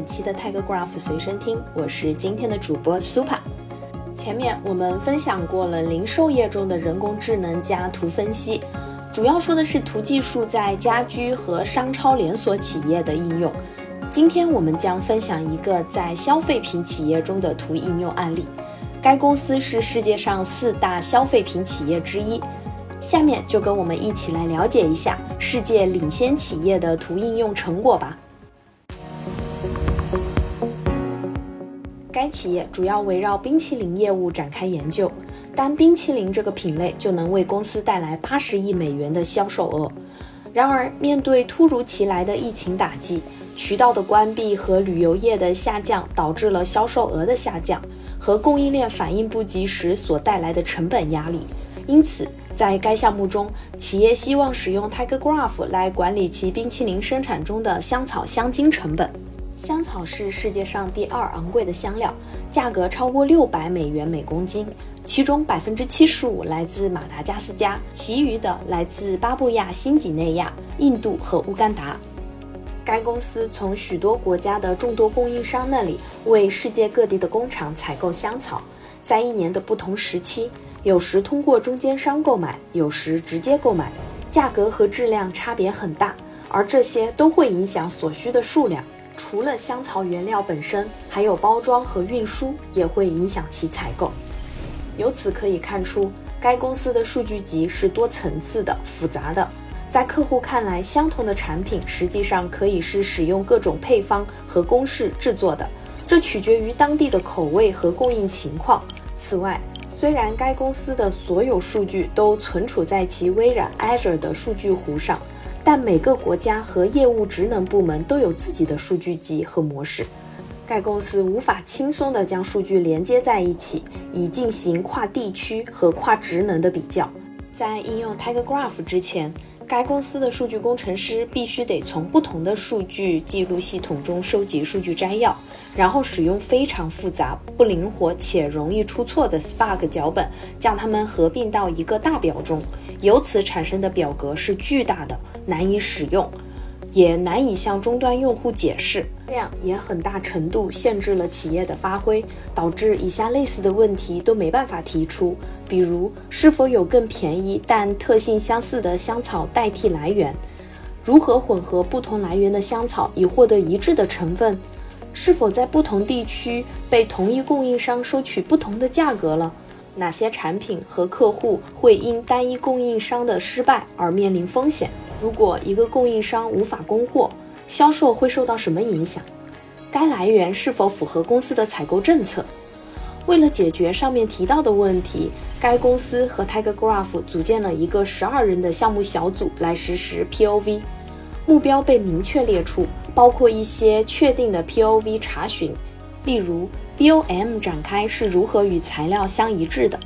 本期的 Telegraph 随身听，我是今天的主播 Super。前面我们分享过了零售业中的人工智能加图分析，主要说的是图技术在家居和商超连锁企业的应用。今天我们将分享一个在消费品企业中的图应用案例，该公司是世界上四大消费品企业之一。下面就跟我们一起来了解一下世界领先企业的图应用成果吧。该企业主要围绕冰淇淋业务展开研究，单冰淇淋这个品类就能为公司带来八十亿美元的销售额。然而，面对突如其来的疫情打击，渠道的关闭和旅游业的下降，导致了销售额的下降和供应链反应不及时所带来的成本压力。因此，在该项目中，企业希望使用 Tiger Graph 来管理其冰淇淋生产中的香草香精成本。香草是世界上第二昂贵的香料，价格超过六百美元每公斤，其中百分之七十五来自马达加斯加，其余的来自巴布亚新几内亚、印度和乌干达。该公司从许多国家的众多供应商那里为世界各地的工厂采购香草，在一年的不同时期，有时通过中间商购买，有时直接购买，价格和质量差别很大，而这些都会影响所需的数量。除了香草原料本身，还有包装和运输也会影响其采购。由此可以看出，该公司的数据集是多层次的、复杂的。在客户看来，相同的产品实际上可以是使用各种配方和公式制作的，这取决于当地的口味和供应情况。此外，虽然该公司的所有数据都存储在其微软 Azure 的数据湖上。但每个国家和业务职能部门都有自己的数据集和模式，该公司无法轻松地将数据连接在一起，以进行跨地区和跨职能的比较。在应用 Tiger Graph 之前，该公司的数据工程师必须得从不同的数据记录系统中收集数据摘要，然后使用非常复杂、不灵活且容易出错的 Spark 脚本，将它们合并到一个大表中。由此产生的表格是巨大的，难以使用，也难以向终端用户解释，这样也很大程度限制了企业的发挥，导致以下类似的问题都没办法提出，比如是否有更便宜但特性相似的香草代替来源，如何混合不同来源的香草以获得一致的成分，是否在不同地区被同一供应商收取不同的价格了。哪些产品和客户会因单一供应商的失败而面临风险？如果一个供应商无法供货，销售会受到什么影响？该来源是否符合公司的采购政策？为了解决上面提到的问题，该公司和 Tiger Graph 组建了一个十二人的项目小组来实施 POV，目标被明确列出，包括一些确定的 POV 查询，例如。BOM 展开是如何与材料相一致的？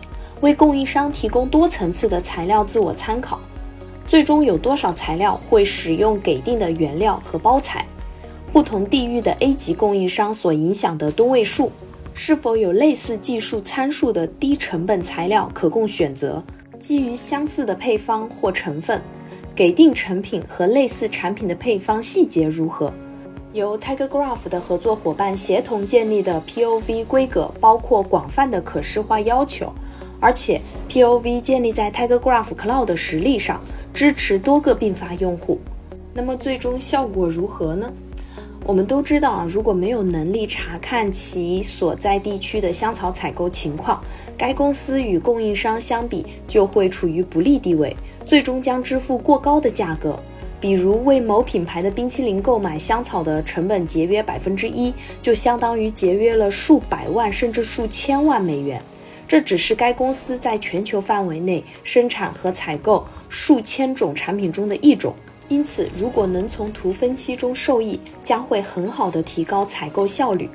为供应商提供多层次的材料自我参考。最终有多少材料会使用给定的原料和包材？不同地域的 A 级供应商所影响的吨位数？是否有类似技术参数的低成本材料可供选择？基于相似的配方或成分，给定成品和类似产品的配方细节如何？由 Tiger Graph 的合作伙伴协同建立的 POV 规格包括广泛的可视化要求，而且 POV 建立在 Tiger Graph Cloud 的实力上，支持多个并发用户。那么最终效果如何呢？我们都知道啊，如果没有能力查看其所在地区的香草采购情况，该公司与供应商相比就会处于不利地位，最终将支付过高的价格。比如为某品牌的冰淇淋购买香草的成本节约百分之一，就相当于节约了数百万甚至数千万美元。这只是该公司在全球范围内生产和采购数千种产品中的一种。因此，如果能从图分析中受益，将会很好的提高采购效率。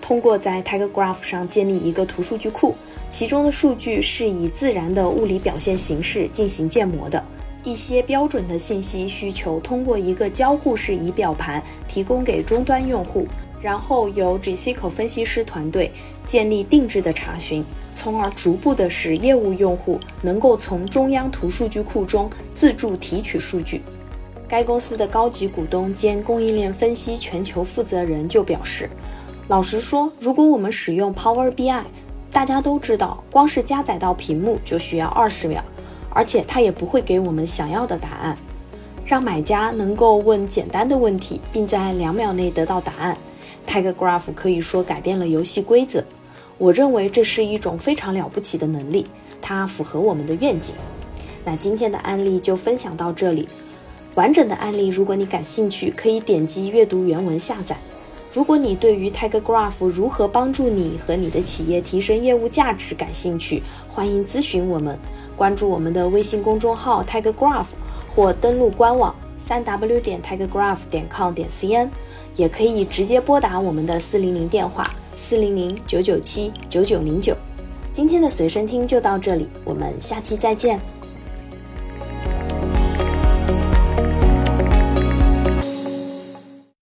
通过在 Tiger Graph 上建立一个图数据库，其中的数据是以自然的物理表现形式进行建模的。一些标准的信息需求通过一个交互式仪表盘提供给终端用户，然后由 GCO 分析师团队建立定制的查询，从而逐步的使业务用户能够从中央图数据库中自助提取数据。该公司的高级股东兼供应链分析全球负责人就表示：“老实说，如果我们使用 Power BI，大家都知道，光是加载到屏幕就需要二十秒，而且它也不会给我们想要的答案。让买家能够问简单的问题，并在两秒内得到答案，TigerGraph 可以说改变了游戏规则。我认为这是一种非常了不起的能力，它符合我们的愿景。”那今天的案例就分享到这里。完整的案例，如果你感兴趣，可以点击阅读原文下载。如果你对于 TigerGraph 如何帮助你和你的企业提升业务价值感兴趣，欢迎咨询我们，关注我们的微信公众号 Telegraph，或登录官网三 w 点 telegraph 点 com 点 cn，也可以直接拨打我们的四零零电话四零零九九七九九零九。今天的随身听就到这里，我们下期再见。